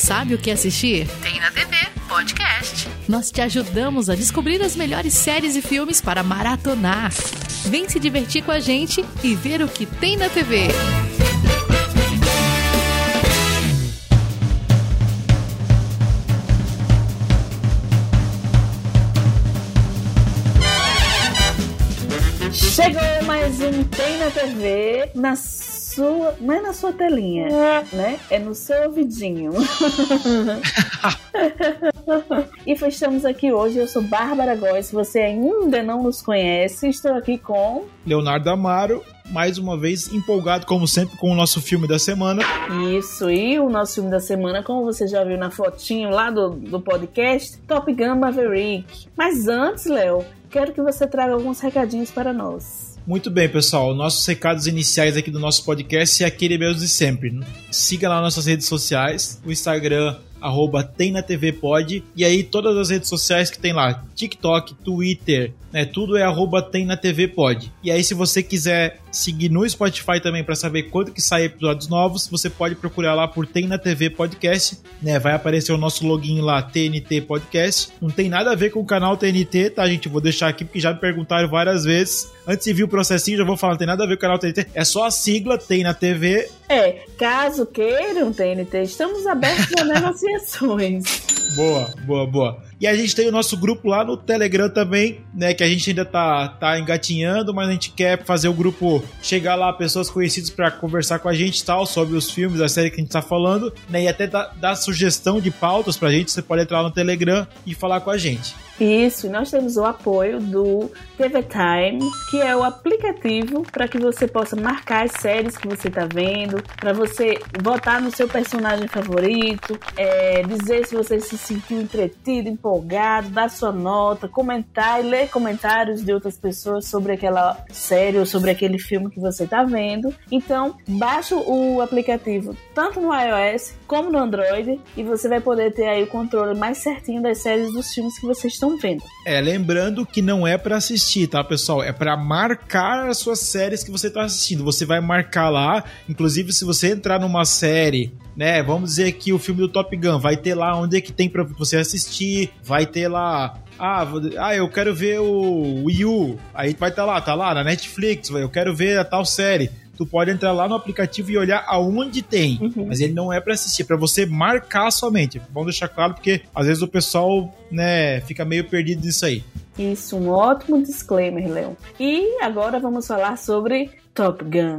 sabe o que assistir? Tem na TV Podcast. Nós te ajudamos a descobrir as melhores séries e filmes para maratonar. Vem se divertir com a gente e ver o que tem na TV. Chegou mais um Tem na TV, na sua, não é na sua telinha, né? É no seu ouvidinho. e estamos aqui hoje, eu sou Bárbara Góes, se você ainda não nos conhece, estou aqui com... Leonardo Amaro, mais uma vez empolgado, como sempre, com o nosso filme da semana. Isso, e o nosso filme da semana, como você já viu na fotinho lá do, do podcast, Top Gun Maverick. Mas antes, Léo, quero que você traga alguns recadinhos para nós. Muito bem, pessoal. Nossos recados iniciais aqui do nosso podcast é aquele mesmo de sempre. Siga lá nossas redes sociais, o Instagram, arroba tem na TV e aí todas as redes sociais que tem lá, TikTok, Twitter, né, tudo é arroba tem na TV. E aí se você quiser seguir no Spotify também para saber quando que sai episódios novos, você pode procurar lá por Tem na TV Podcast, né, vai aparecer o nosso login lá, TNT Podcast. Não tem nada a ver com o canal TNT, tá, gente? Vou deixar aqui porque já me perguntaram várias vezes. Antes de vir o processinho, já vou falar, não tem nada a ver com o canal TNT, é só a sigla Tem na TV. É, caso queiram TNT, estamos abertos a negociações. Boa, boa, boa. E a gente tem o nosso grupo lá no Telegram também, né? Que a gente ainda tá, tá engatinhando, mas a gente quer fazer o grupo chegar lá, pessoas conhecidas para conversar com a gente tal, sobre os filmes, a série que a gente tá falando, né? E até dar, sugestão de pautas pra gente. Você pode entrar no Telegram e falar com a gente. Isso, e nós temos o apoio do TV Time, que é o aplicativo para que você possa marcar as séries que você está vendo, para você votar no seu personagem favorito, é, dizer se você se sentiu entretido, empolgado, dar sua nota, comentar e ler comentários de outras pessoas sobre aquela série ou sobre aquele filme que você está vendo. Então, baixa o aplicativo tanto no iOS como no Android e você vai poder ter aí o controle mais certinho das séries dos filmes que vocês estão vendo. É, lembrando que não é para assistir, tá, pessoal? É para marcar as suas séries que você tá assistindo. Você vai marcar lá, inclusive se você entrar numa série né? Vamos dizer que o filme do Top Gun vai ter lá onde é que tem para você assistir, vai ter lá ah, ah, eu quero ver o Wii U. Aí vai estar tá lá, tá lá na Netflix, eu quero ver a tal série tu pode entrar lá no aplicativo e olhar aonde tem. Uhum. Mas ele não é para assistir, é para você marcar somente. Vamos deixar claro porque às vezes o pessoal, né, fica meio perdido nisso aí. Isso, um ótimo disclaimer, Leon. E agora vamos falar sobre Top Gun.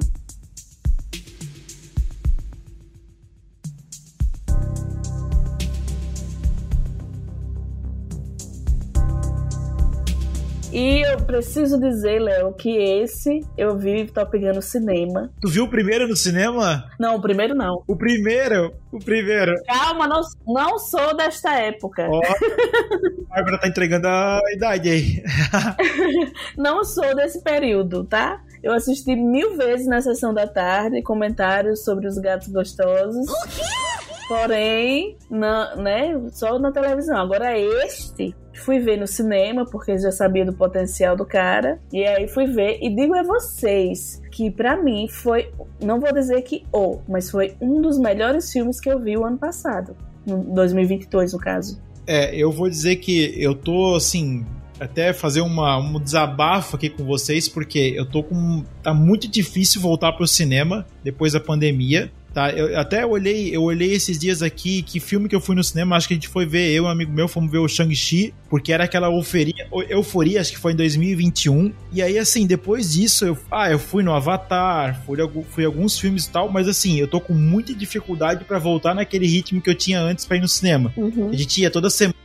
E eu preciso dizer, Léo, que esse eu vi Top Gun no cinema. Tu viu o primeiro no cinema? Não, o primeiro não. O primeiro? O primeiro. Calma, não, não sou desta época. Ó, a Bárbara tá entregando a idade aí. não sou desse período, tá? Eu assisti mil vezes na sessão da tarde comentários sobre os gatos gostosos. O quê? Porém, na, né, só na televisão. Agora este fui ver no cinema porque já sabia do potencial do cara e aí fui ver e digo a vocês que para mim foi, não vou dizer que o, mas foi um dos melhores filmes que eu vi o ano passado, no 2022 no caso. É, eu vou dizer que eu tô assim até fazer uma, um desabafo aqui com vocês, porque eu tô com. tá muito difícil voltar pro cinema depois da pandemia. Tá, eu até olhei, eu olhei esses dias aqui que filme que eu fui no cinema, acho que a gente foi ver, eu e um amigo meu fomos ver o Shang-Chi, porque era aquela euforia, euforia, acho que foi em 2021. E aí assim, depois disso, eu, ah, eu fui no Avatar, fui, fui alguns filmes e tal, mas assim, eu tô com muita dificuldade para voltar naquele ritmo que eu tinha antes para ir no cinema. Uhum. A gente ia toda semana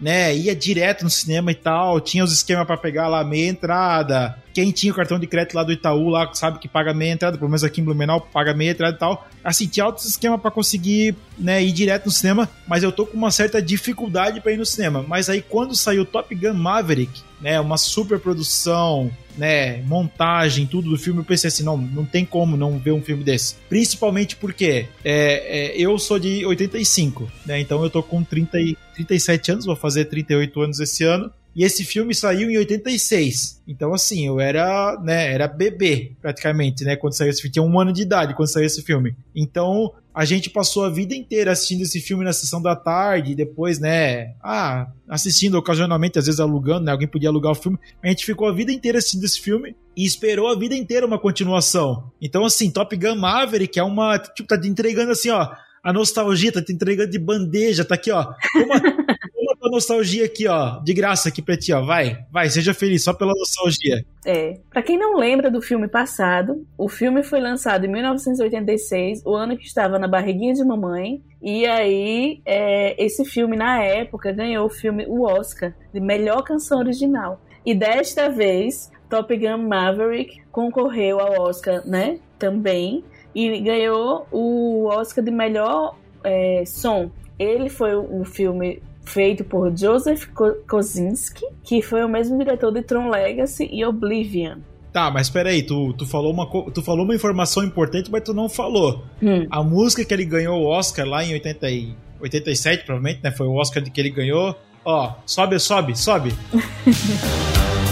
né? Ia direto no cinema e tal, tinha os esquemas para pegar lá meia entrada. Quem tinha o cartão de crédito lá do Itaú, lá sabe que paga meia entrada, pelo menos aqui em Blumenau paga meia entrada e tal. Assim, tinha altos esquemas para conseguir, né, ir direto no cinema, mas eu tô com uma certa dificuldade para ir no cinema. Mas aí quando saiu Top Gun Maverick, né, uma super produção, né, montagem, tudo do filme, eu pensei assim, não, não tem como não ver um filme desse. Principalmente porque é, é, eu sou de 85, né, então eu tô com 30 e 37 anos, vou fazer 38 anos esse ano. E esse filme saiu em 86. Então, assim, eu era, né, era bebê, praticamente, né, quando saiu esse filme. Tinha um ano de idade quando saiu esse filme. Então, a gente passou a vida inteira assistindo esse filme na sessão da tarde, depois, né, ah, assistindo ocasionalmente, às vezes alugando, né, alguém podia alugar o filme. A gente ficou a vida inteira assistindo esse filme e esperou a vida inteira uma continuação. Então, assim, Top Gun Maverick é uma, tipo, tá te entregando assim, ó, a nostalgia, tá te entregando de bandeja, tá aqui, ó. Toma, toma nostalgia aqui, ó, de graça aqui pra ti, ó. Vai, vai, seja feliz, só pela nostalgia. É. Pra quem não lembra do filme passado, o filme foi lançado em 1986, o ano que estava na barriguinha de mamãe. E aí, é, esse filme, na época, ganhou o filme o Oscar de melhor canção original. E desta vez, Top Gun Maverick concorreu ao Oscar, né? Também e ganhou o Oscar de melhor é, som. Ele foi um filme feito por Joseph Kosinski, que foi o mesmo diretor de Tron Legacy e Oblivion. Tá, mas peraí, tu, tu, falou uma, tu falou uma informação importante, mas tu não falou. Hum. A música que ele ganhou o Oscar lá em 80 87, provavelmente, né? Foi o Oscar que ele ganhou. Ó, sobe, sobe, sobe.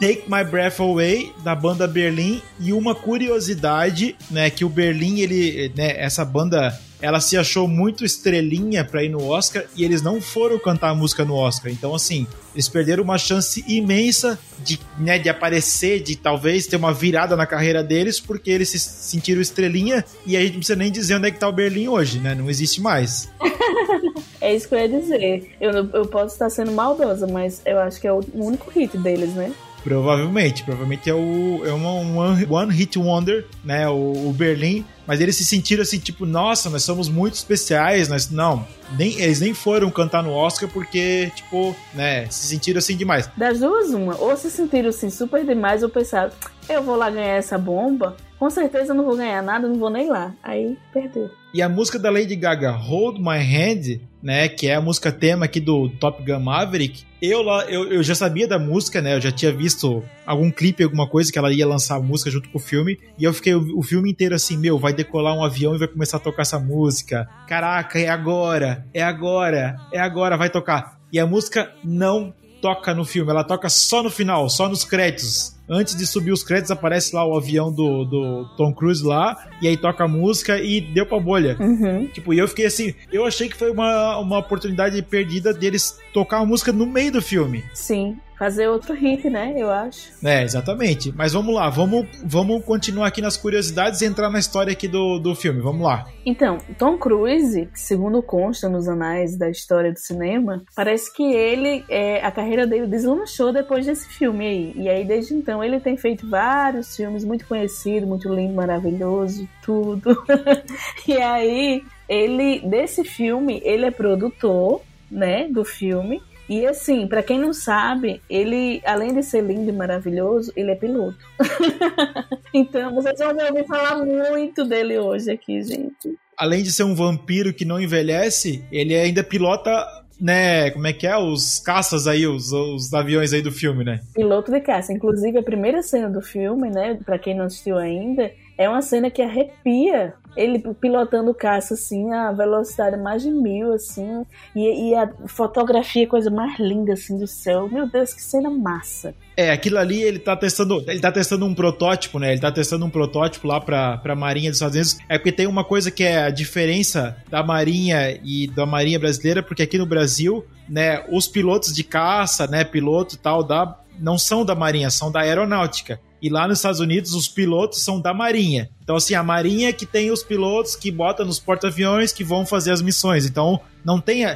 Take My Breath Away da banda Berlim e uma curiosidade, né, que o Berlim ele, né, essa banda ela se achou muito estrelinha para ir no Oscar e eles não foram cantar a música no Oscar. Então, assim, eles perderam uma chance imensa de, né, de aparecer, de talvez ter uma virada na carreira deles, porque eles se sentiram estrelinha e aí não precisa nem dizer onde é que tá o Berlim hoje, né? Não existe mais. é isso que eu ia dizer. Eu, eu posso estar sendo maldosa, mas eu acho que é o único hit deles, né? Provavelmente, provavelmente é o é uma, um one hit wonder, né, o, o, Berlim, mas eles se sentiram assim, tipo, nossa, nós somos muito especiais, nós não, nem eles nem foram cantar no Oscar porque, tipo, né, se sentiram assim demais. Das duas uma, ou se sentiram assim super demais ou pensaram, eu vou lá ganhar essa bomba, com certeza não vou ganhar nada, não vou nem lá. Aí perdeu. E a música da Lady Gaga, Hold My Hand, né, que é a música tema aqui do Top Gun Maverick, eu, eu, eu já sabia da música, né, eu já tinha visto algum clipe, alguma coisa que ela ia lançar a música junto com o filme, e eu fiquei o, o filme inteiro assim, meu, vai decolar um avião e vai começar a tocar essa música. Caraca, é agora, é agora, é agora, vai tocar. E a música não toca no filme, ela toca só no final, só nos créditos. Antes de subir os créditos, aparece lá o avião do, do Tom Cruise lá, e aí toca a música e deu pra bolha. Uhum. Tipo, e eu fiquei assim, eu achei que foi uma, uma oportunidade perdida deles tocar a música no meio do filme. Sim fazer outro hit, né? Eu acho. É, exatamente. Mas vamos lá, vamos, vamos continuar aqui nas curiosidades e entrar na história aqui do, do filme. Vamos lá. Então, Tom Cruise, segundo consta nos anais da história do cinema, parece que ele, é, a carreira dele deslanchou depois desse filme aí. E aí, desde então, ele tem feito vários filmes muito conhecidos, muito lindo, maravilhoso, tudo. e aí, ele, desse filme, ele é produtor, né, do filme. E assim, para quem não sabe, ele, além de ser lindo e maravilhoso, ele é piloto. então, vocês vão ouvir falar muito dele hoje aqui, gente. Além de ser um vampiro que não envelhece, ele ainda pilota né, como é que é? Os caças aí, os, os aviões aí do filme, né? Piloto de caça. Inclusive, a primeira cena do filme, né, pra quem não assistiu ainda, é uma cena que arrepia ele pilotando o caça, assim, a velocidade mais de mil, assim, e, e, a fotografia, coisa mais linda, assim, do céu. Meu Deus, que cena massa. É, aquilo ali ele tá testando, ele tá testando um protótipo, né? Ele tá testando um protótipo lá pra, pra Marinha dos Estados Unidos. É porque tem uma coisa que é a diferença da Marinha e da Marinha brasileira, porque aqui no Brasil, né, os pilotos de caça, né, piloto e tal, da, não são da Marinha, são da Aeronáutica. E lá nos Estados Unidos, os pilotos são da Marinha. Então, assim, a Marinha que tem os pilotos que bota nos porta-aviões que vão fazer as missões. Então, não tem.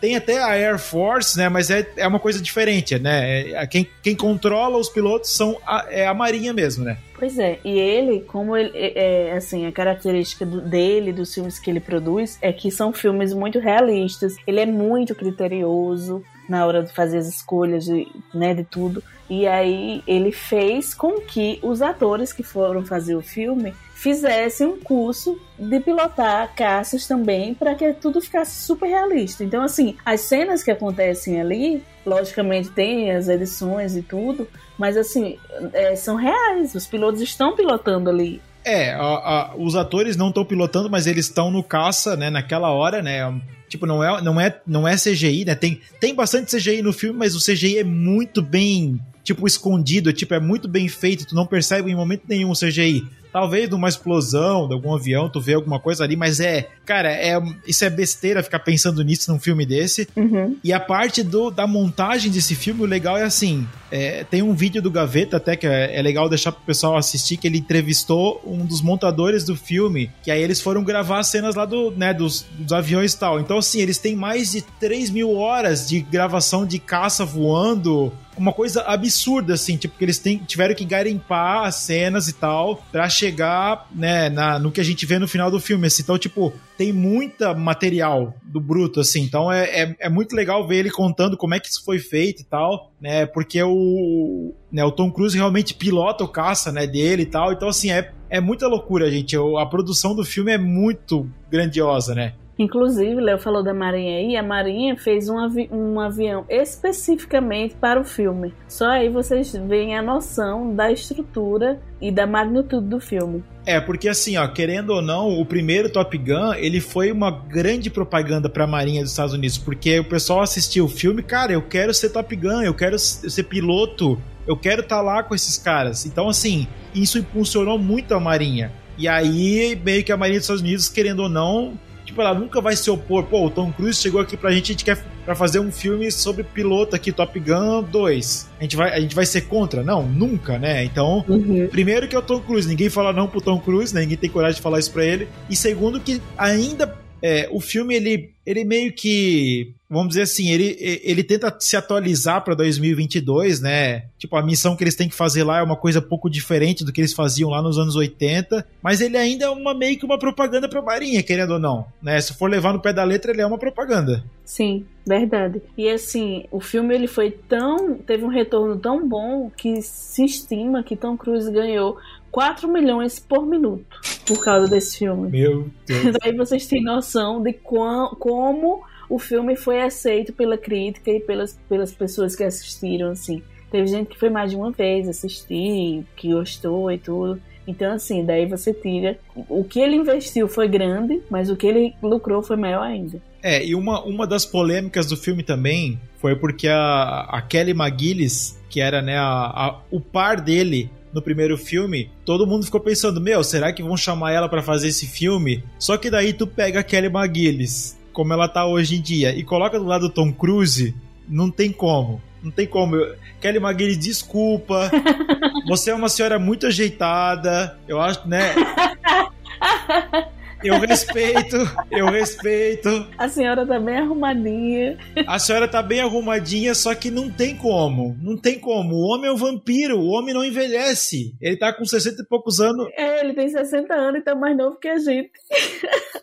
Tem até a Air Force, né? Mas é, é uma coisa diferente, né? É, quem, quem controla os pilotos são a, é a Marinha mesmo, né? Pois é, e ele, como ele, é, assim, a característica do, dele, dos filmes que ele produz, é que são filmes muito realistas. Ele é muito criterioso, na hora de fazer as escolhas de, né, de tudo. E aí ele fez com que os atores que foram fazer o filme fizessem um curso de pilotar caças também para que tudo ficasse super realista. Então, assim, as cenas que acontecem ali, logicamente tem as edições e tudo, mas assim, é, são reais. Os pilotos estão pilotando ali. É, a, a, os atores não estão pilotando, mas eles estão no caça, né, naquela hora, né? Tipo, não é, não é, não é CGI, né? Tem, tem bastante CGI no filme, mas o CGI é muito bem, tipo, escondido, tipo, é muito bem feito, tu não percebe em momento nenhum o CGI. Talvez numa explosão de algum avião, tu vê alguma coisa ali, mas é. Cara, é, isso é besteira ficar pensando nisso num filme desse. Uhum. E a parte do, da montagem desse filme, o legal é assim: é, tem um vídeo do Gaveta, até que é, é, legal deixar pro pessoal assistir, que ele entrevistou um dos montadores do filme, que aí eles foram gravar cenas lá do, né, dos, dos aviões e tal. Então, assim, eles têm mais de 3 mil horas de gravação de caça voando, uma coisa absurda, assim, tipo, que eles têm, tiveram que garimpar as cenas e tal, pra chegar, né, na, no que a gente vê no final do filme, assim. Então, tipo, tem muita material do Bruto, assim. Então é, é, é, muito legal ver ele contando como é que isso foi feito e tal, né? Porque o, né, o Tom Cruise realmente pilota o caça, né, dele e tal. Então, assim, é, é muita loucura, gente. A produção do filme é muito grandiosa, né? Inclusive, Léo falou da Marinha aí, a Marinha fez um, avi um avião especificamente para o filme. Só aí vocês veem a noção da estrutura e da magnitude do filme. É, porque assim, ó, querendo ou não, o primeiro Top Gun, ele foi uma grande propaganda para a Marinha dos Estados Unidos, porque o pessoal assistiu o filme, cara, eu quero ser Top Gun, eu quero ser piloto, eu quero estar tá lá com esses caras. Então, assim, isso impulsionou muito a Marinha. E aí, meio que a Marinha dos Estados Unidos, querendo ou não, tipo, ela nunca vai se opor. Pô, o Tom Cruise chegou aqui pra gente, a gente quer pra fazer um filme sobre piloto aqui, Top Gun 2. A gente vai, a gente vai ser contra? Não, nunca, né? Então, uhum. primeiro que é o Tom Cruise, ninguém fala não pro Tom Cruise, né? ninguém tem coragem de falar isso pra ele. E segundo que ainda é, o filme ele, ele meio que vamos dizer assim, ele, ele tenta se atualizar para 2022, né? Tipo, a missão que eles têm que fazer lá é uma coisa pouco diferente do que eles faziam lá nos anos 80, mas ele ainda é uma meio que uma propaganda para Marinha, querendo ou não, né? Se for levar no pé da letra, ele é uma propaganda. Sim, verdade. E assim, o filme ele foi tão, teve um retorno tão bom que se estima que Tom Cruise ganhou 4 milhões por minuto por causa desse filme. Meu Deus. Então aí vocês têm noção de quão, como o filme foi aceito pela crítica e pelas, pelas pessoas que assistiram, assim. Teve gente que foi mais de uma vez assistir, que gostou e tudo. Então, assim, daí você tira. O que ele investiu foi grande, mas o que ele lucrou foi maior ainda. É, e uma, uma das polêmicas do filme também foi porque a, a Kelly McGillis, que era né, a, a, o par dele no primeiro filme, todo mundo ficou pensando: meu, será que vão chamar ela para fazer esse filme? Só que daí tu pega a Kelly McGillis, como ela tá hoje em dia, e coloca do lado do Tom Cruise, não tem como. Não tem como. Kelly McGillis, desculpa. Você é uma senhora muito ajeitada. Eu acho, né? Eu respeito, eu respeito. A senhora tá bem arrumadinha. A senhora tá bem arrumadinha, só que não tem como. Não tem como. O homem é um vampiro, o homem não envelhece. Ele tá com 60 e poucos anos. É, ele tem 60 anos e tá mais novo que a gente.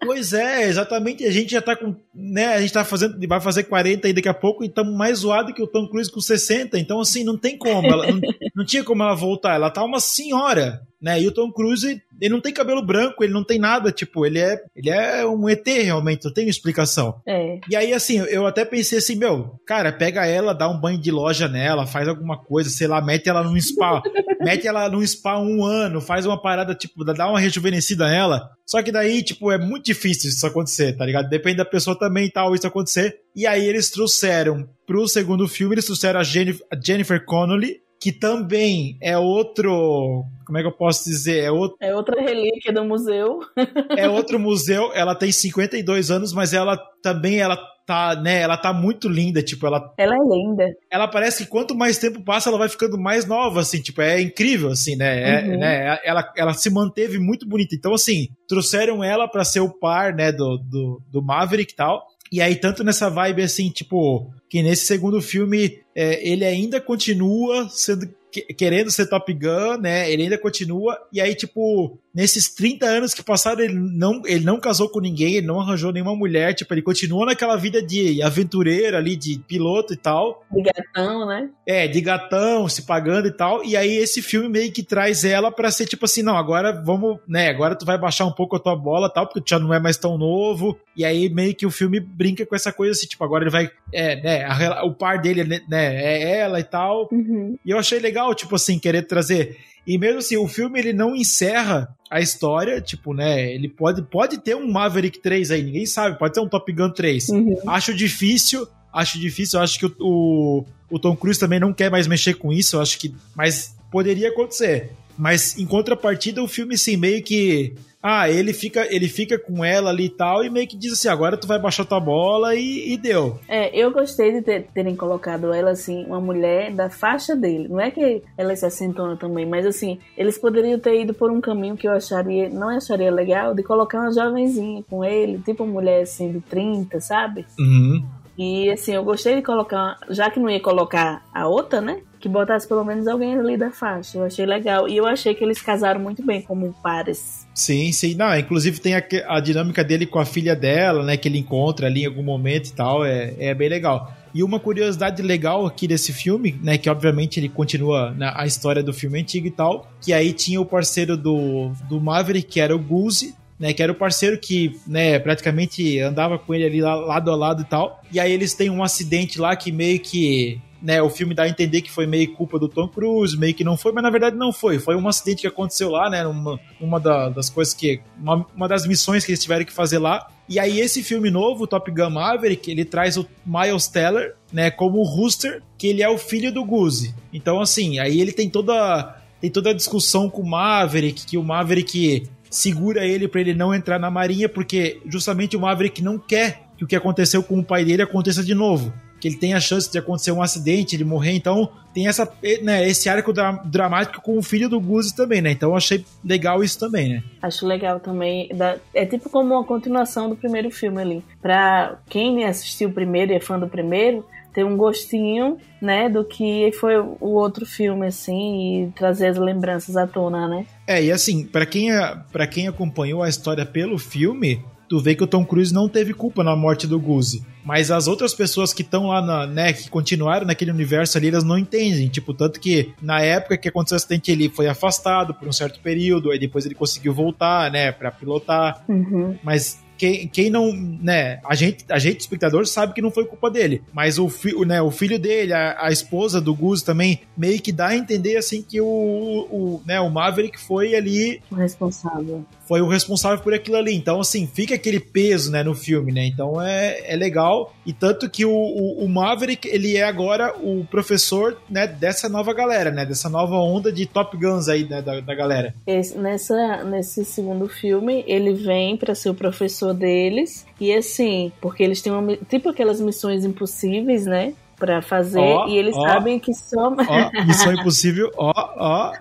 Pois é, exatamente. A gente já tá com. Né, a gente tá fazendo. Vai fazer 40 aí daqui a pouco e estamos mais zoado que o Tom Cruise com 60. Então, assim, não tem como. Ela, não, não tinha como ela voltar. Ela tá uma senhora né? E o Tom Cruise, ele não tem cabelo branco, ele não tem nada, tipo, ele é, ele é um ET realmente, não tem explicação. É. E aí, assim, eu até pensei assim, meu, cara, pega ela, dá um banho de loja nela, faz alguma coisa, sei lá, mete ela num spa, mete ela num spa um ano, faz uma parada, tipo, dá uma rejuvenescida nela. Só que daí, tipo, é muito difícil isso acontecer, tá ligado? Depende da pessoa também e tal, isso acontecer. E aí eles trouxeram pro segundo filme, eles trouxeram a Jennifer, a Jennifer Connelly, que também é outro. Como é que eu posso dizer? É, outro, é outra relíquia do museu. é outro museu. Ela tem 52 anos, mas ela também ela tá, né? Ela tá muito linda, tipo, ela. Ela é linda. Ela parece que quanto mais tempo passa, ela vai ficando mais nova, assim, tipo, é incrível, assim, né? É, uhum. né? Ela, ela se manteve muito bonita. Então, assim, trouxeram ela para ser o par, né, do, do, do Maverick e tal. E aí, tanto nessa vibe assim, tipo, que nesse segundo filme é, ele ainda continua sendo querendo ser Top Gun, né? Ele ainda continua. E aí, tipo, nesses 30 anos que passaram, ele não, ele não casou com ninguém, ele não arranjou nenhuma mulher. Tipo, ele continua naquela vida de aventureiro ali, de piloto e tal. De gatão, né? É, de gatão, se pagando e tal. E aí, esse filme meio que traz ela pra ser tipo assim: não, agora vamos, né? Agora tu vai baixar um pouco a tua bola tal, porque tu já não é mais tão novo. E aí, meio que o filme brinca com essa coisa assim, tipo, agora ele vai. É, né? A, o par dele, né? É ela e tal. Uhum. E eu achei legal, tipo assim, querer trazer. E mesmo assim, o filme ele não encerra a história, tipo, né? Ele pode, pode ter um Maverick 3 aí, ninguém sabe, pode ter um Top Gun 3. Uhum. Acho difícil, acho difícil, acho que o, o, o, Tom Cruise também não quer mais mexer com isso, eu acho que. Mas poderia acontecer. Mas em contrapartida, o filme, assim, meio que ah, ele fica, ele fica com ela ali e tal, e meio que diz assim: agora tu vai baixar tua bola e, e deu. É, eu gostei de ter, terem colocado ela assim, uma mulher da faixa dele. Não é que ela é sessentona também, mas assim, eles poderiam ter ido por um caminho que eu acharia, não acharia legal, de colocar uma jovenzinha com ele, tipo uma mulher assim de 30, sabe? Uhum. E assim, eu gostei de colocar, já que não ia colocar a outra, né? Que botasse pelo menos alguém ali da faixa. Eu achei legal. E eu achei que eles casaram muito bem como pares. Sim, sim. Não, inclusive tem a, a, dinâmica dele com a filha dela, né? Que ele encontra ali em algum momento e tal. É, é bem legal. E uma curiosidade legal aqui desse filme, né? Que obviamente ele continua na, a história do filme antigo e tal. Que aí tinha o parceiro do, do Maverick, que era o Goose, né, que era o parceiro que, né, praticamente andava com ele ali lado a lado e tal. E aí eles têm um acidente lá que meio que né, o filme dá a entender que foi meio culpa do Tom Cruise, meio que não foi, mas na verdade não foi. Foi um acidente que aconteceu lá, né? Uma, uma da, das coisas que. Uma, uma das missões que eles tiveram que fazer lá. E aí, esse filme novo, Top Gun Maverick, ele traz o Miles Teller, né, como o Rooster, que ele é o filho do Goose. Então, assim, aí ele tem toda. Tem toda a discussão com o Maverick, que o Maverick segura ele para ele não entrar na marinha, porque justamente o Maverick não quer que o que aconteceu com o pai dele aconteça de novo que ele tem a chance de acontecer um acidente, ele morrer, então tem essa, né, esse arco dra dramático com o filho do Guzi também, né? Então achei legal isso também, né? Acho legal também. É tipo como uma continuação do primeiro filme ali. Pra quem assistiu o primeiro e é fã do primeiro, ter um gostinho, né, do que foi o outro filme, assim, e trazer as lembranças à tona, né? É, e assim, para quem, para quem acompanhou a história pelo filme, tu vê que o Tom Cruise não teve culpa na morte do Guzi. Mas as outras pessoas que estão lá, na, né, que continuaram naquele universo ali, elas não entendem. Tipo, tanto que na época que aconteceu o acidente, ele foi afastado por um certo período, aí depois ele conseguiu voltar, né, pra pilotar. Uhum. Mas quem, quem não, né, a gente, a gente, espectador, sabe que não foi culpa dele, mas o, fi, né, o filho dele, a, a esposa do Gus também, meio que dá a entender, assim, que o, o, né, o Maverick foi ali... O responsável. Foi o responsável por aquilo ali, então, assim, fica aquele peso, né, no filme, né, então é, é legal, e tanto que o, o, o Maverick, ele é agora o professor, né, dessa nova galera, né, dessa nova onda de Top Guns aí, né, da, da galera. Esse, nessa, nesse segundo filme, ele vem para ser o professor deles. E assim, porque eles têm uma, tipo aquelas missões impossíveis, né? Pra fazer, oh, e eles oh, sabem que só. Oh, missão impossível, ó, ó.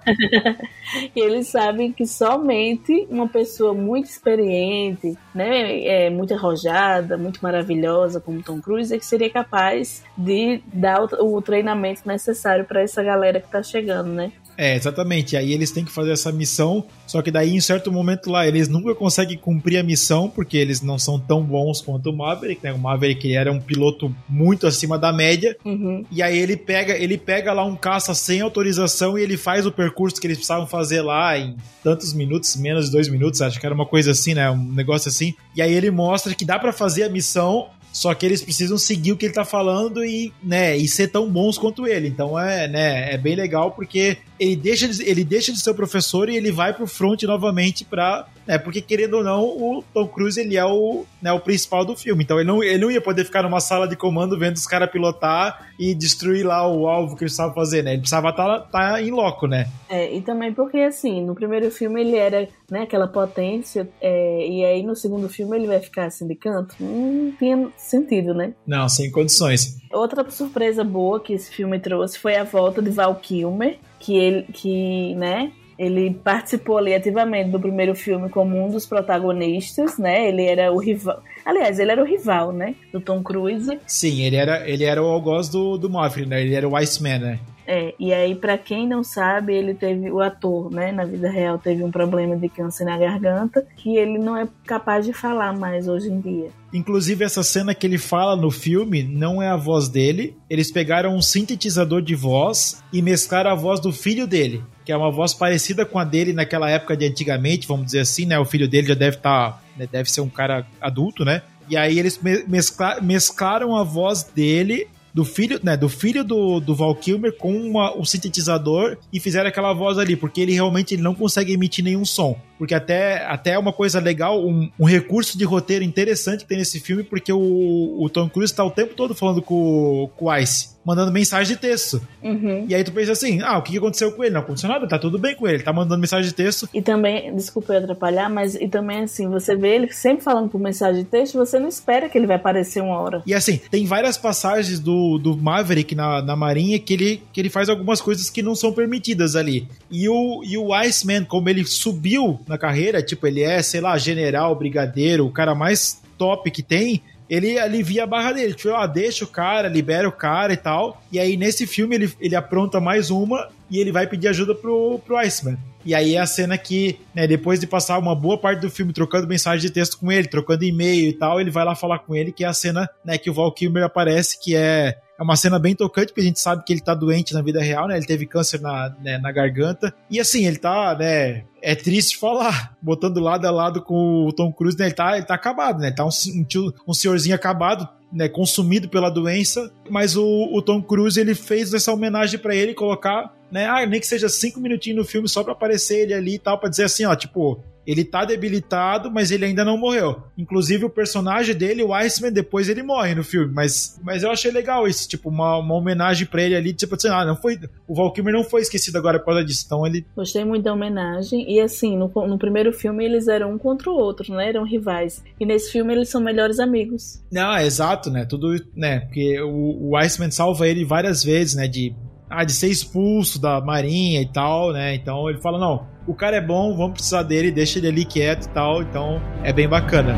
e eles sabem que somente uma pessoa muito experiente, né? É, muito arrojada, muito maravilhosa, como Tom Cruise, é que seria capaz de dar o, o treinamento necessário para essa galera que tá chegando, né? É, exatamente. Aí eles têm que fazer essa missão, só que daí em certo momento lá eles nunca conseguem cumprir a missão porque eles não são tão bons quanto o Maverick, né? O Maverick era um piloto muito acima da média. Uhum. E aí ele pega, ele pega lá um caça sem autorização e ele faz o percurso que eles precisavam fazer lá em tantos minutos, menos de dois minutos, acho que era uma coisa assim, né? Um negócio assim. E aí ele mostra que dá para fazer a missão só que eles precisam seguir o que ele tá falando e, né, e ser tão bons quanto ele. Então é, né, é bem legal porque ele deixa, de, ele deixa de ser o professor e ele vai pro front novamente pra. Né, porque, querendo ou não, o Tom Cruise ele é o, né, o principal do filme. Então ele não, ele não ia poder ficar numa sala de comando vendo os caras pilotar e destruir lá o alvo que ele precisava fazer, né? Ele precisava estar tá, tá em loco, né? É, e também porque, assim, no primeiro filme ele era né, aquela potência, é, e aí no segundo filme ele vai ficar assim de canto. Não tinha sentido, né? Não, sem condições. Outra surpresa boa que esse filme trouxe foi a volta de Val Kilmer, que ele, que, né, ele participou ali ativamente do primeiro filme como um dos protagonistas, né? Ele era o rival. Aliás, ele era o rival, né? Do Tom Cruise. Sim, ele era, ele era o algoz do, do Maverick, né? Ele era o Iceman, né? É, e aí, para quem não sabe, ele teve, o ator, né, na vida real, teve um problema de câncer na garganta, que ele não é capaz de falar mais hoje em dia. Inclusive, essa cena que ele fala no filme não é a voz dele. Eles pegaram um sintetizador de voz e mesclaram a voz do filho dele, que é uma voz parecida com a dele naquela época de antigamente, vamos dizer assim, né? O filho dele já deve estar. Tá, né, deve ser um cara adulto, né? E aí eles mescla mesclaram a voz dele do filho, né, do filho do, do Val Kilmer com uma, um sintetizador e fizeram aquela voz ali, porque ele realmente ele não consegue emitir nenhum som. Porque até, até é uma coisa legal, um, um recurso de roteiro interessante que tem nesse filme, porque o, o Tom Cruise está o tempo todo falando com, com o Ice mandando mensagem de texto. Uhum. E aí tu pensa assim, ah, o que aconteceu com ele? Não aconteceu nada, tá tudo bem com ele, tá mandando mensagem de texto. E também, desculpa eu atrapalhar, mas e também assim, você vê ele sempre falando por mensagem de texto, você não espera que ele vai aparecer uma hora. E assim, tem várias passagens do, do Maverick na, na Marinha que ele, que ele faz algumas coisas que não são permitidas ali. E o, e o Iceman, como ele subiu na carreira, tipo, ele é, sei lá, general, brigadeiro, o cara mais top que tem, ele alivia a barra dele. Tipo, ah, deixa o cara, libera o cara e tal. E aí, nesse filme, ele, ele apronta mais uma e ele vai pedir ajuda pro, pro Iceman. E aí é a cena que, né, depois de passar uma boa parte do filme trocando mensagem de texto com ele, trocando e-mail e tal, ele vai lá falar com ele, que é a cena, né, que o Val Kilmer aparece, que é é uma cena bem tocante, porque a gente sabe que ele tá doente na vida real, né? Ele teve câncer na, né, na garganta. E assim, ele tá, né? É triste falar, botando lado a lado com o Tom Cruise, né? Ele tá, ele tá acabado, né? Ele tá um, um, tio, um senhorzinho acabado, né, consumido pela doença, mas o, o Tom Cruise ele fez essa homenagem para ele colocar, né, ah, nem que seja cinco minutinhos no filme só para aparecer ele ali e tal, para dizer assim, ó, tipo, ele tá debilitado, mas ele ainda não morreu. Inclusive, o personagem dele, o Iceman, depois ele morre no filme. Mas, mas eu achei legal isso, tipo, uma, uma homenagem pra ele ali, tipo assim, ah, não foi. O Valkyrie não foi esquecido agora por causa disso. Então ele. Gostei muito da homenagem. E assim, no, no primeiro filme eles eram um contra o outro, né? Eram rivais. E nesse filme eles são melhores amigos. Não, exato, né? Tudo, né? Porque o, o Iceman salva ele várias vezes, né? De ah, de ser expulso da marinha e tal, né? Então ele fala: não, o cara é bom, vamos precisar dele, deixa ele ali quieto e tal. Então é bem bacana.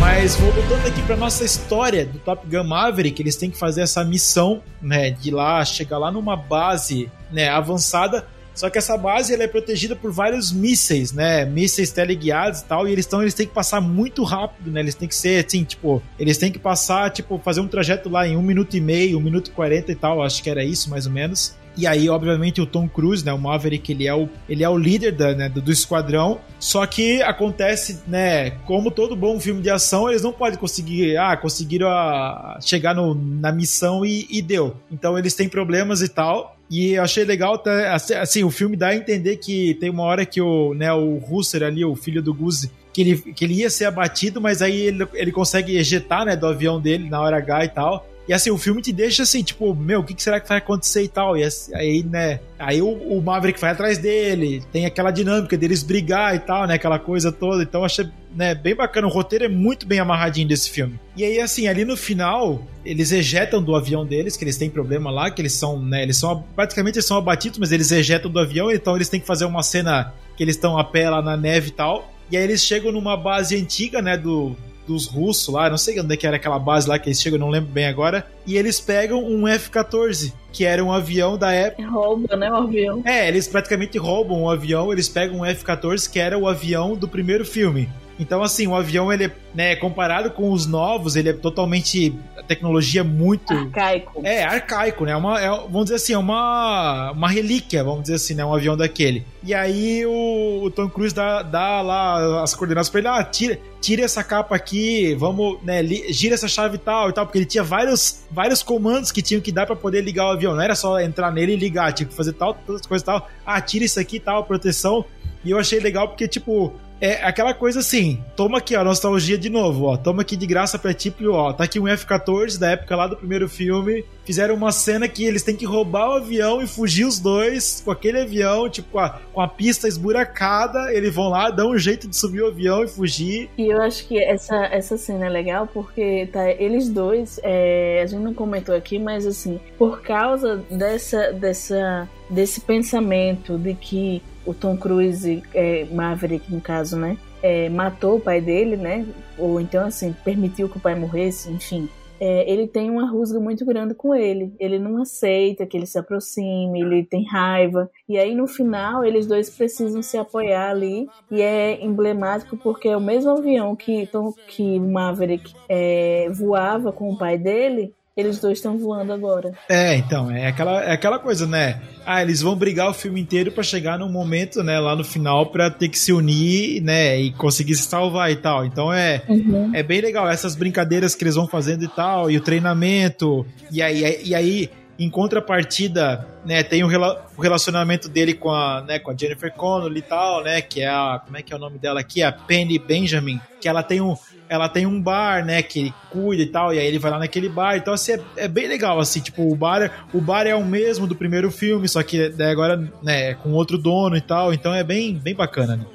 Mas voltando aqui para nossa história do Top Gun Maverick, eles têm que fazer essa missão, né, de lá chegar lá numa base, né, avançada só que essa base ela é protegida por vários mísseis, né? Mísseis teleguiados e tal. E eles estão, eles têm que passar muito rápido, né? Eles têm que ser assim, tipo, eles têm que passar, tipo, fazer um trajeto lá em um minuto e meio, um minuto e quarenta e tal. Acho que era isso, mais ou menos. E aí, obviamente, o Tom Cruise, né, o Maverick, ele é o, ele é o líder da, né, do, do, esquadrão. Só que acontece, né, como todo bom filme de ação, eles não podem conseguir, ah, conseguiram a, chegar no, na missão e, e deu. Então eles têm problemas e tal. E eu achei legal, tá, assim, o filme dá a entender que tem uma hora que o, né, o Russer ali, o filho do Guzi, que ele, que ele ia ser abatido, mas aí ele, ele consegue ejetar, né, do avião dele na hora H e tal. E assim, o filme te deixa assim, tipo, meu, o que, que será que vai acontecer e tal? E assim, aí, né, aí o, o, Maverick vai atrás dele, tem aquela dinâmica deles brigar e tal, né, aquela coisa toda. Então achei, né, bem bacana. O roteiro é muito bem amarradinho desse filme. E aí, assim, ali no final, eles ejetam do avião deles, que eles têm problema lá, que eles são, né, eles são, praticamente eles são abatidos, mas eles ejetam do avião, então eles têm que fazer uma cena que eles estão a pé lá na neve e tal. E aí eles chegam numa base antiga, né, do, dos russos lá, não sei onde é que era aquela base lá que eles chegam, não lembro bem agora, e eles pegam um F-14, que era um avião da época. Rouba, né, o avião. É, eles praticamente roubam um avião, eles pegam um F-14, que era o avião do primeiro filme. Então, assim, o avião, ele é, né, comparado com os novos, ele é totalmente. A tecnologia é muito. Arcaico. É, arcaico, né? É uma, é, vamos dizer assim, é uma, uma relíquia, vamos dizer assim, né? Um avião daquele. E aí o, o Tom Cruise dá, dá lá as coordenadas pra ele: ah, tira, tira essa capa aqui, vamos, né? Gira essa chave e tal e tal, porque ele tinha vários, vários comandos que tinham que dar para poder ligar o avião. Não era só entrar nele e ligar, tinha que fazer tal, todas as coisas e tal. Ah, tira isso aqui e tal, proteção. E eu achei legal porque, tipo, é aquela coisa assim, toma aqui, ó, nostalgia de novo, ó, toma aqui de graça pra tipo, ó, tá aqui um F-14 da época lá do primeiro filme, fizeram uma cena que eles têm que roubar o avião e fugir os dois com aquele avião, tipo, com a, com a pista esburacada, eles vão lá, dão um jeito de subir o avião e fugir. E eu acho que essa, essa cena é legal porque tá, eles dois, é, a gente não comentou aqui, mas assim, por causa dessa, dessa desse pensamento de que o Tom Cruise, é, Maverick no caso, né? É, matou o pai dele, né? Ou então, assim, permitiu que o pai morresse, enfim é, ele tem uma rusga muito grande com ele. Ele não aceita que ele se aproxime, ele tem raiva. E aí no final eles dois precisam se apoiar ali. E é emblemático porque é o mesmo avião que, que o Maverick é, voava com o pai dele eles dois estão voando agora. É, então, é aquela, é aquela coisa, né? Ah, eles vão brigar o filme inteiro para chegar num momento, né, lá no final para ter que se unir, né, e conseguir se salvar e tal. Então é uhum. é bem legal essas brincadeiras que eles vão fazendo e tal, e o treinamento. E aí, e aí em contrapartida, né, tem o, rela o relacionamento dele com a, né, com a Jennifer Connelly e tal, né, que é a, como é que é o nome dela aqui? A Penny Benjamin, que ela tem um, ela tem um bar, né, que ele cuida e tal, e aí ele vai lá naquele bar, então assim, é, é bem legal, assim, tipo, o bar, é, o bar é o mesmo do primeiro filme, só que daí agora, né, é com outro dono e tal, então é bem, bem bacana, né?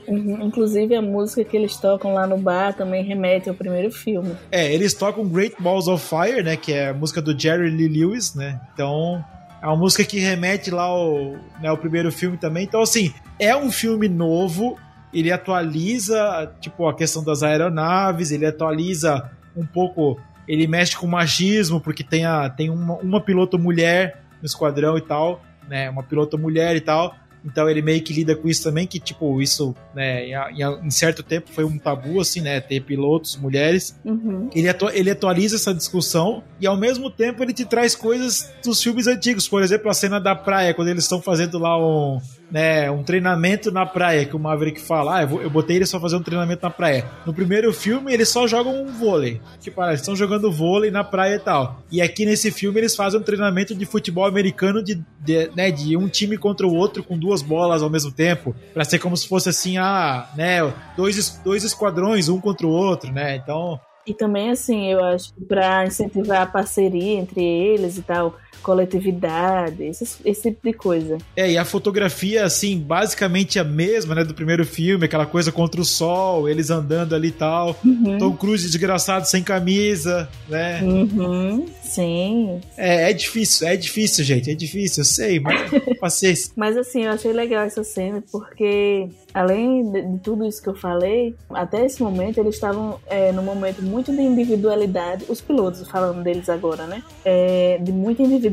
Inclusive a música que eles tocam lá no bar também remete ao primeiro filme. É, eles tocam Great Balls of Fire, né, que é a música do Jerry Lee Lewis, né, então... É uma música que remete lá ao, né, ao primeiro filme também. Então, assim, é um filme novo, ele atualiza, tipo, a questão das aeronaves, ele atualiza um pouco, ele mexe com machismo, porque tem, a, tem uma, uma piloto mulher no esquadrão e tal, né, uma piloto mulher e tal, então ele meio que lida com isso também, que tipo, isso, né, em, em certo tempo foi um tabu, assim, né, ter pilotos, mulheres. Uhum. Ele, atu ele atualiza essa discussão e ao mesmo tempo ele te traz coisas dos filmes antigos. Por exemplo, a cena da praia, quando eles estão fazendo lá um, né, um treinamento na praia, que o Maverick fala, ah, eu, vou, eu botei eles só fazer um treinamento na praia. No primeiro filme, eles só jogam um vôlei. Tipo, ah, eles estão jogando vôlei na praia e tal. E aqui nesse filme, eles fazem um treinamento de futebol americano de, de, né, de um time contra o outro com duas bolas ao mesmo tempo, para ser como se fosse assim, ah, né, dois, dois esquadrões, um contra o outro, né, então... E também, assim, eu acho que pra incentivar a parceria entre eles e tal, coletividade, esse, esse tipo de coisa. É, e a fotografia, assim, basicamente a mesma, né, do primeiro filme, aquela coisa contra o sol, eles andando ali e tal. Uhum. Tom Cruise desgraçado sem camisa, né? Uhum. Sim. É, é difícil, é difícil, gente, é difícil, eu sei, mas paciência. mas assim, eu achei legal essa cena, porque além de, tudo isso que eu falei, até esse momento eles estavam é, num momento muito de individualidade, os pilotos falando deles agora, né? É, de muita individualidade,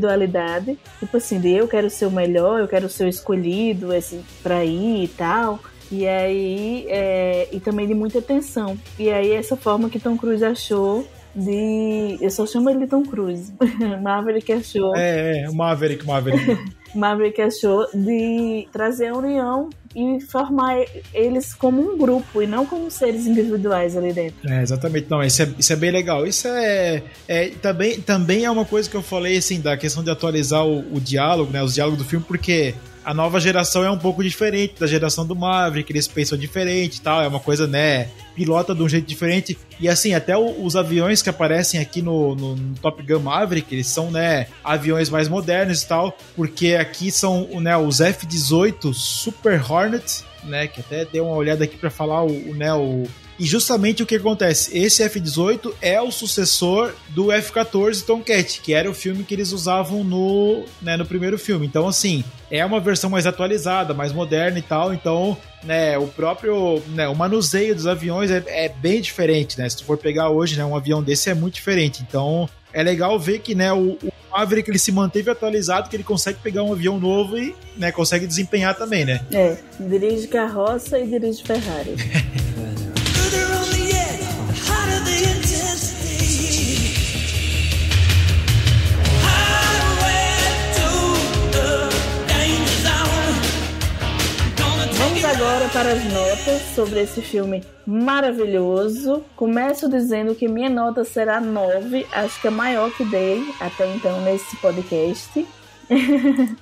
tipo assim, de eu quero ser o melhor, eu quero ser o escolhido esse, pra ir e tal. E aí, é, e também de muita tensão. E aí, essa forma que Tom Cruise achou de. Eu só chamo ele de Tom Cruise. Maverick achou. É, é, Maverick, Maverick. Maverick achou de trazer a união e formar eles como um grupo e não como seres individuais ali dentro. É, exatamente. Não, isso é, isso é bem legal. Isso é, é também, também é uma coisa que eu falei assim da questão de atualizar o, o diálogo, né, os diálogos do filme, porque a nova geração é um pouco diferente da geração do Maverick, eles pensam diferente e tal, é uma coisa, né, pilota de um jeito diferente. E assim, até o, os aviões que aparecem aqui no, no, no, Top Gun Maverick, eles são, né, aviões mais modernos e tal, porque aqui são, né, os F-18 Super Hornet, né, que até dei uma olhada aqui para falar o, né, o e justamente o que acontece? Esse F-18 é o sucessor do F-14 Tomcat, que era o filme que eles usavam no, né, no primeiro filme. Então, assim, é uma versão mais atualizada, mais moderna e tal. Então, né, o próprio né, o manuseio dos aviões é, é, bem diferente, né? Se tu for pegar hoje, né, um avião desse é muito diferente. Então, é legal ver que, né, o, o Maverick ele se manteve atualizado, que ele consegue pegar um avião novo e, né, consegue desempenhar também, né? É, dirige carroça e dirige Ferrari. agora para as notas sobre esse filme maravilhoso. Começo dizendo que minha nota será 9, acho que é maior que dei até então nesse podcast.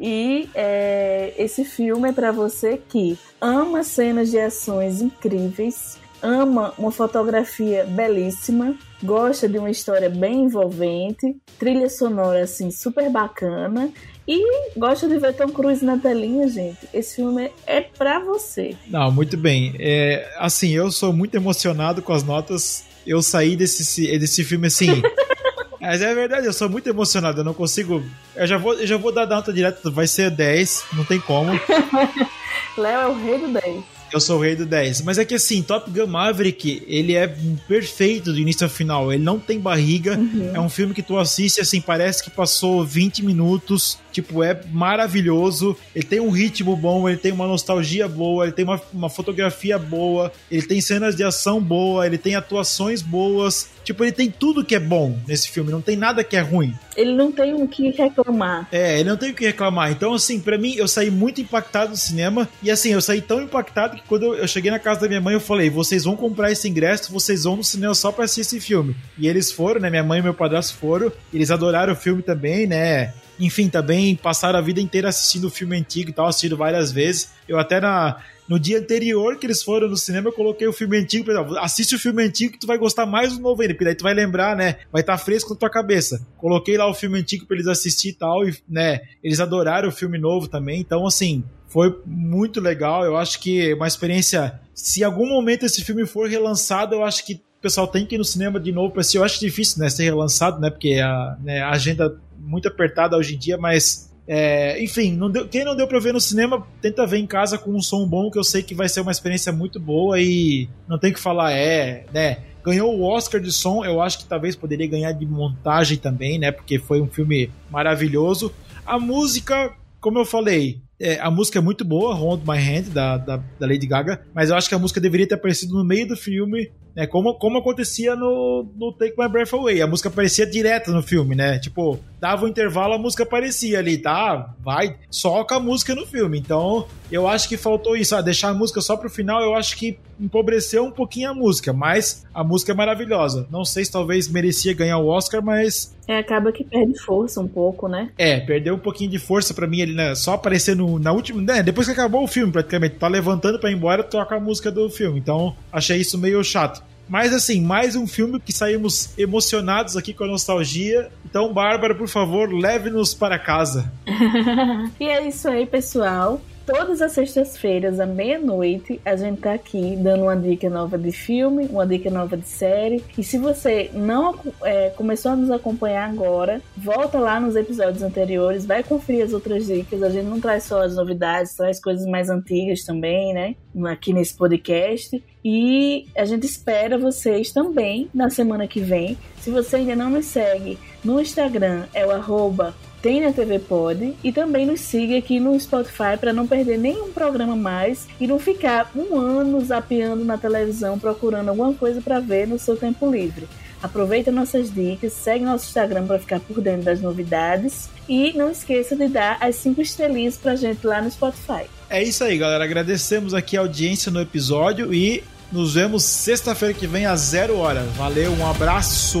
e é, esse filme é para você que ama cenas de ações incríveis, ama uma fotografia belíssima, gosta de uma história bem envolvente, trilha sonora assim super bacana e gosta de ver Tom Cruise na telinha, gente. Esse filme é pra você. Não, muito bem. É, assim, eu sou muito emocionado com as notas. Eu saí desse, desse filme assim. Mas é verdade, eu sou muito emocionado, eu não consigo. Eu já vou, eu já vou dar nota direta, vai ser 10, não tem como. Léo é o rei do 10. Eu sou o rei do 10. Mas é que assim, Top Gun Maverick, ele é perfeito do início ao final. Ele não tem barriga. Uhum. É um filme que tu assiste assim, parece que passou 20 minutos. Tipo, é maravilhoso. Ele tem um ritmo bom, ele tem uma nostalgia boa, ele tem uma, uma fotografia boa, ele tem cenas de ação boa, ele tem atuações boas. Tipo, ele tem tudo que é bom nesse filme, não tem nada que é ruim. Ele não tem o que reclamar. É, ele não tem o que reclamar. Então, assim, para mim, eu saí muito impactado do cinema. E assim, eu saí tão impactado que quando eu cheguei na casa da minha mãe, eu falei: vocês vão comprar esse ingresso, vocês vão no cinema só pra assistir esse filme. E eles foram, né? Minha mãe e meu padrasto foram. Eles adoraram o filme também, né? Enfim, também passaram a vida inteira assistindo o filme antigo e tal, assistindo várias vezes. Eu até na, no dia anterior que eles foram no cinema, eu coloquei o filme antigo. Exemplo, assiste o filme antigo que tu vai gostar mais do novo ainda, porque daí tu vai lembrar, né? Vai estar tá fresco na tua cabeça. Coloquei lá o filme antigo pra eles assistir e tal, e, né? Eles adoraram o filme novo também. Então, assim, foi muito legal. Eu acho que é uma experiência. Se em algum momento esse filme for relançado, eu acho que pessoal tem que ir no cinema de novo assistir. Eu acho difícil, né? Ser relançado, né? Porque a, né, a agenda muito apertada hoje em dia, mas é, enfim, não deu, quem não deu pra ver no cinema, tenta ver em casa com um som bom, que eu sei que vai ser uma experiência muito boa e não tem que falar, é, né? Ganhou o Oscar de som, eu acho que talvez poderia ganhar de montagem também, né? Porque foi um filme maravilhoso. A música, como eu falei, é, a música é muito boa, Hold My Hand, da, da, da, Lady Gaga, mas eu acho que a música deveria ter aparecido no meio do filme, né? Como, como acontecia no, no Take My Breath Away. A música aparecia direto no filme, né? Tipo, dava um intervalo, a música aparecia ali, tá? Vai, soca a música no filme. Então, eu acho que faltou isso. Ah, deixar a música só pro final, eu acho que empobreceu um pouquinho a música, mas a música é maravilhosa. Não sei se talvez merecia ganhar o Oscar, mas. É, acaba que perde força um pouco, né? É, perdeu um pouquinho de força para mim ali, né? Só aparecer no, na última. Né? Depois que acabou o filme, praticamente, tá levantando para ir embora, toca a música do filme. Então, achei isso meio chato. Mas assim, mais um filme que saímos emocionados aqui com a nostalgia. Então, Bárbara, por favor, leve-nos para casa. e é isso aí, pessoal. Todas as sextas-feiras, à meia-noite, a gente tá aqui dando uma dica nova de filme, uma dica nova de série. E se você não é, começou a nos acompanhar agora, volta lá nos episódios anteriores, vai conferir as outras dicas. A gente não traz só as novidades, traz coisas mais antigas também, né? Aqui nesse podcast. E a gente espera vocês também na semana que vem. Se você ainda não nos segue no Instagram, é o arroba tem na TV Pod e também nos siga aqui no Spotify para não perder nenhum programa mais e não ficar um ano zapeando na televisão procurando alguma coisa para ver no seu tempo livre. Aproveita nossas dicas, segue nosso Instagram para ficar por dentro das novidades e não esqueça de dar as cinco estrelinhas pra gente lá no Spotify. É isso aí, galera. Agradecemos aqui a audiência no episódio e nos vemos sexta-feira que vem às zero hora. Valeu, um abraço!